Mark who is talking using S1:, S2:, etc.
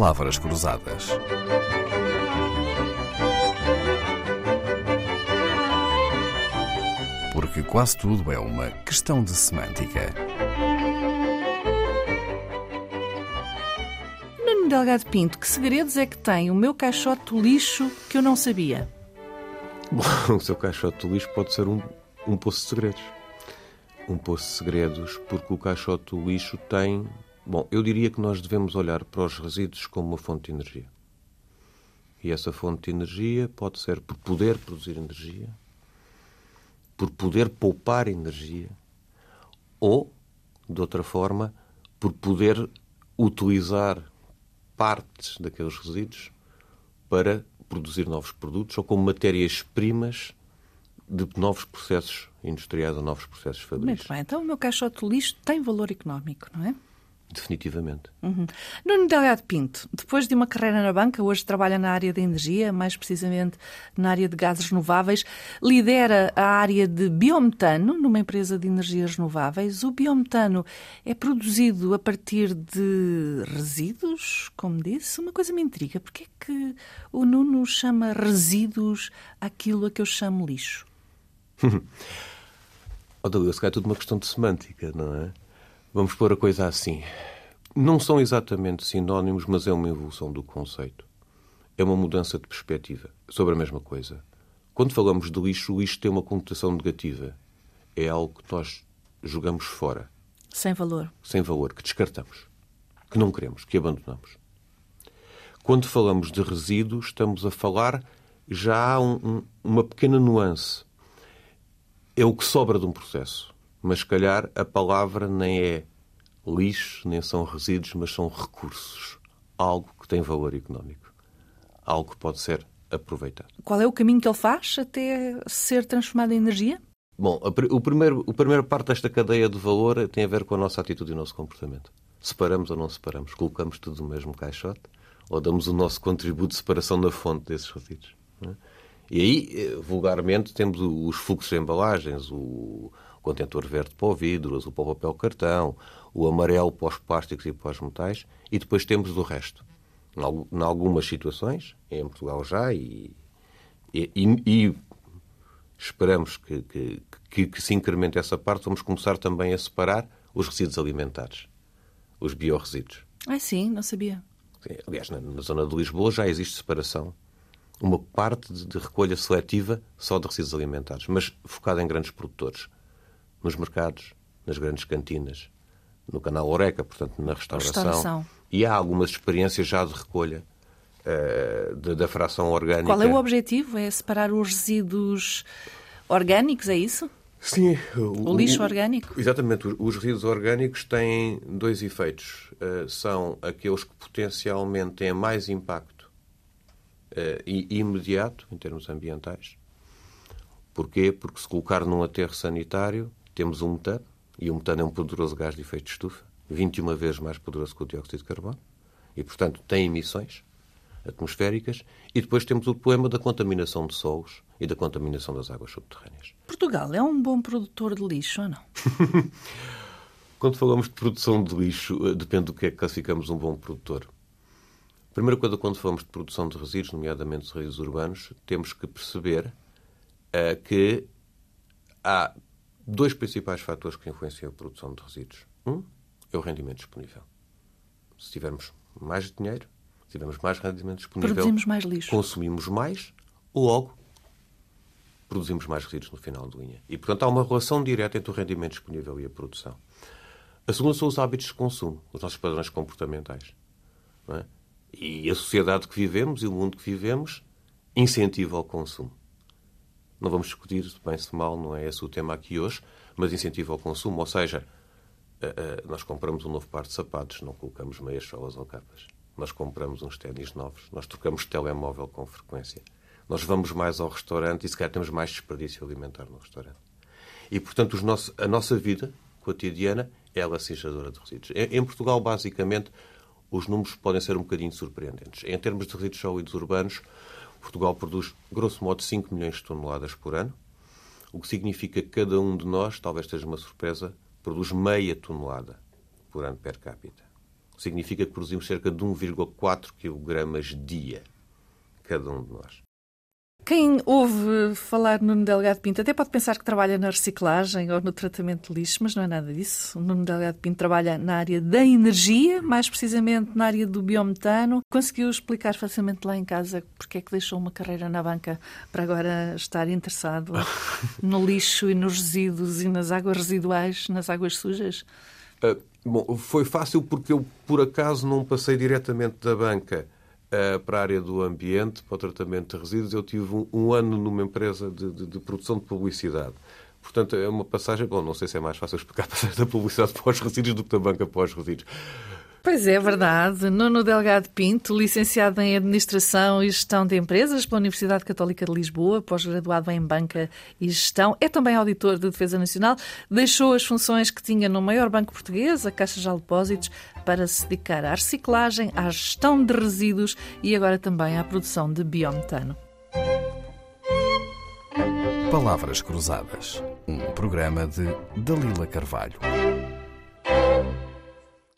S1: palavras cruzadas. Porque quase tudo é uma questão de semântica.
S2: Nuno Delgado Pinto, que segredos é que tem o meu caixote do lixo que eu não sabia?
S3: Bom, o seu caixote do lixo pode ser um, um poço de segredos. Um poço de segredos, porque o caixote do lixo tem. Bom, eu diria que nós devemos olhar para os resíduos como uma fonte de energia. E essa fonte de energia pode ser por poder produzir energia, por poder poupar energia, ou, de outra forma, por poder utilizar partes daqueles resíduos para produzir novos produtos ou como matérias-primas de novos processos industriais ou novos processos fabris.
S2: Muito bem, então o meu caixote do lixo tem valor económico, não é?
S3: Definitivamente.
S2: Uhum. Nuno Delgado Pinto, depois de uma carreira na banca, hoje trabalha na área da energia, mais precisamente na área de gases renováveis, lidera a área de biometano numa empresa de energias renováveis. O biometano é produzido a partir de resíduos, como disse? Uma coisa me intriga. Porquê é que o Nuno chama resíduos aquilo a que eu chamo lixo?
S3: oh, Dalila, se calhar é tudo uma questão de semântica, não é? Vamos pôr a coisa assim. Não são exatamente sinónimos, mas é uma evolução do conceito. É uma mudança de perspectiva sobre a mesma coisa. Quando falamos de lixo, o lixo tem uma conotação negativa. É algo que nós jogamos fora.
S2: Sem valor.
S3: Sem valor, que descartamos, que não queremos, que abandonamos. Quando falamos de resíduos, estamos a falar já há um, um, uma pequena nuance. É o que sobra de um processo mas se calhar a palavra nem é lixo, nem são resíduos, mas são recursos. Algo que tem valor económico. Algo que pode ser aproveitado.
S2: Qual é o caminho que ele faz até ser transformado em energia?
S3: Bom, o primeiro, a primeira parte desta cadeia de valor tem a ver com a nossa atitude e o nosso comportamento. Separamos ou não separamos? Colocamos tudo no mesmo caixote? Ou damos o nosso contributo de separação na fonte desses resíduos? É? E aí, eh, vulgarmente, temos os fluxos de embalagens, o, contentor verde para o vidro, azul para o papel cartão, o amarelo para os plásticos e para os metais, e depois temos o resto. Em algumas situações, em Portugal já, e, e, e esperamos que, que, que, que, se incremente essa parte, vamos começar também a separar os resíduos alimentares, os biorresíduos.
S2: Ah, sim, não sabia.
S3: Aliás, na, na, zona de Lisboa já existe separação. Uma parte de, de recolha seletiva só de resíduos alimentares, mas focada em grandes produtores nos mercados, nas grandes cantinas, no canal Oreca, portanto, na restauração. restauração. E há algumas experiências já de recolha uh, de, da fração orgânica.
S2: Qual é o objetivo? É separar os resíduos orgânicos, é isso?
S3: Sim.
S2: O, o lixo orgânico?
S3: Exatamente. Os resíduos orgânicos têm dois efeitos. Uh, são aqueles que potencialmente têm mais impacto uh, e imediato, em termos ambientais. Porquê? Porque se colocar num aterro sanitário, temos um metano, e o metano é um poderoso gás de efeito de estufa, 21 vezes mais poderoso que o dióxido de carbono, e, portanto, tem emissões atmosféricas, e depois temos o problema da contaminação de solos e da contaminação das águas subterrâneas.
S2: Portugal é um bom produtor de lixo ou não?
S3: Quando falamos de produção de lixo, eh, depende do que é que classificamos um bom produtor. Primeira coisa, quando falamos de produção de resíduos, nomeadamente de resíduos urbanos, temos que perceber uh, que há dois principais fatores que influenciam a produção de resíduos. Um é o rendimento disponível. Se tivermos mais dinheiro, se tivermos mais rendimento disponível,
S2: produzimos mais lixo.
S3: Consumimos mais, logo produzimos mais resíduos no final de linha. E, portanto, há uma relação direta entre o rendimento disponível e a produção. A segunda são os hábitos de consumo, os nossos padrões comportamentais. É? E a sociedade que vivemos e o mundo que vivemos incentiva o consumo. Não vamos discutir se bem se mal, não é esse o tema aqui hoje, mas incentivo ao consumo, ou seja, eh, eh, nós compramos um novo par de sapatos, não colocamos meias solas ou capas. Nós compramos uns ténis novos, nós trocamos telemóvel com frequência. Nós vamos mais ao restaurante e se calhar temos mais desperdício alimentar no restaurante. E, portanto, a nossa vida cotidiana é a lacinchadora de resíduos. Em Portugal, basicamente, os números podem ser um bocadinho surpreendentes. Em termos de resíduos sólidos urbanos, Portugal produz, grosso modo, 5 milhões de toneladas por ano, o que significa que cada um de nós, talvez seja uma surpresa, produz meia tonelada por ano per capita. significa que produzimos cerca de 1,4 kg dia, cada um de nós.
S2: Quem ouve falar Nuno Delgado Pinto até pode pensar que trabalha na reciclagem ou no tratamento de lixo, mas não é nada disso. O Nuno Delgado Pinto trabalha na área da energia, mais precisamente na área do biometano. Conseguiu explicar facilmente lá em casa porque é que deixou uma carreira na banca para agora estar interessado no lixo e nos resíduos e nas águas residuais, nas águas sujas?
S3: Uh, bom, foi fácil porque eu, por acaso, não passei diretamente da banca Uh, para a área do ambiente, para o tratamento de resíduos. Eu tive um, um ano numa empresa de, de, de, produção de publicidade. Portanto, é uma passagem. Bom, não sei se é mais fácil explicar a passagem da publicidade para os resíduos do que da banca para os resíduos.
S2: Pois é, verdade. Nuno Delgado Pinto, licenciado em Administração e Gestão de Empresas pela Universidade Católica de Lisboa, pós-graduado em Banca e Gestão, é também auditor de Defesa Nacional, deixou as funções que tinha no maior banco português, a Caixa de Depósitos, para se dedicar à reciclagem, à gestão de resíduos e agora também à produção de biometano.
S1: Palavras Cruzadas, um programa de Dalila Carvalho.